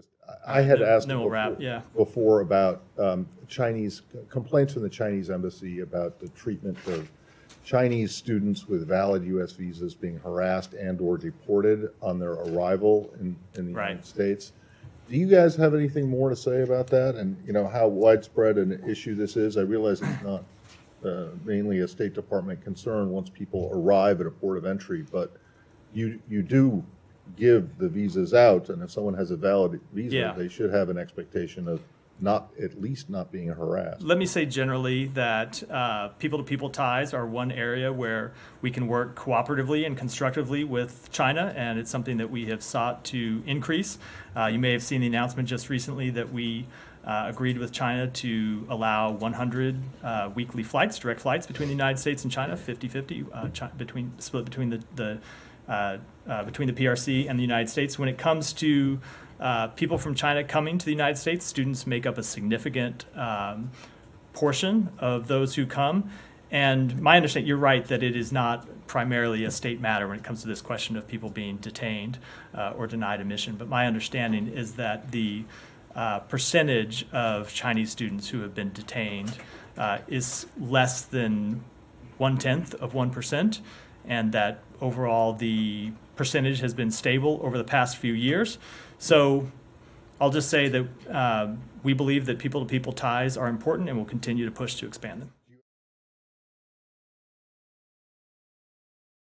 just, I had then- asked wrap, before- yeah. before about um, Chinese, complaints from the Chinese embassy about the treatment of Chinese students with valid US visas being harassed and/or deported on their arrival in, in the United States. Do you guys have anything more to say about that and, you know, how widespread an issue this is? I realize it's not uh, mainly a State Department concern once people arrive at a port of entry, but you, you do give the visas out, and if someone has a valid visa, Yeah. they should have an expectation of not, at least not being harassed. Let me say generally that uh, people-to-people ties are one area where we can work cooperatively and constructively with China, and it's something that we have sought to increase. Uh, you may have seen the announcement just recently that we uh, agreed with China to allow 100 uh, weekly flights, direct flights between the United States and China, 50-50, uh, chi- between split between the, the uh, uh, between the PRC and the United States. When it comes to uh, people from China coming to the United States, students make up a significant um, portion of those who come. And my understanding, you're right that it is not primarily a state matter when it comes to this question of people being detained uh, or denied admission. But my understanding is that the uh, percentage of Chinese students who have been detained is less than one tenth of one percent, and that overall the percentage has been stable over the past few years. So I'll just say that um, we believe that people to people ties are important and we'll continue to push to expand them.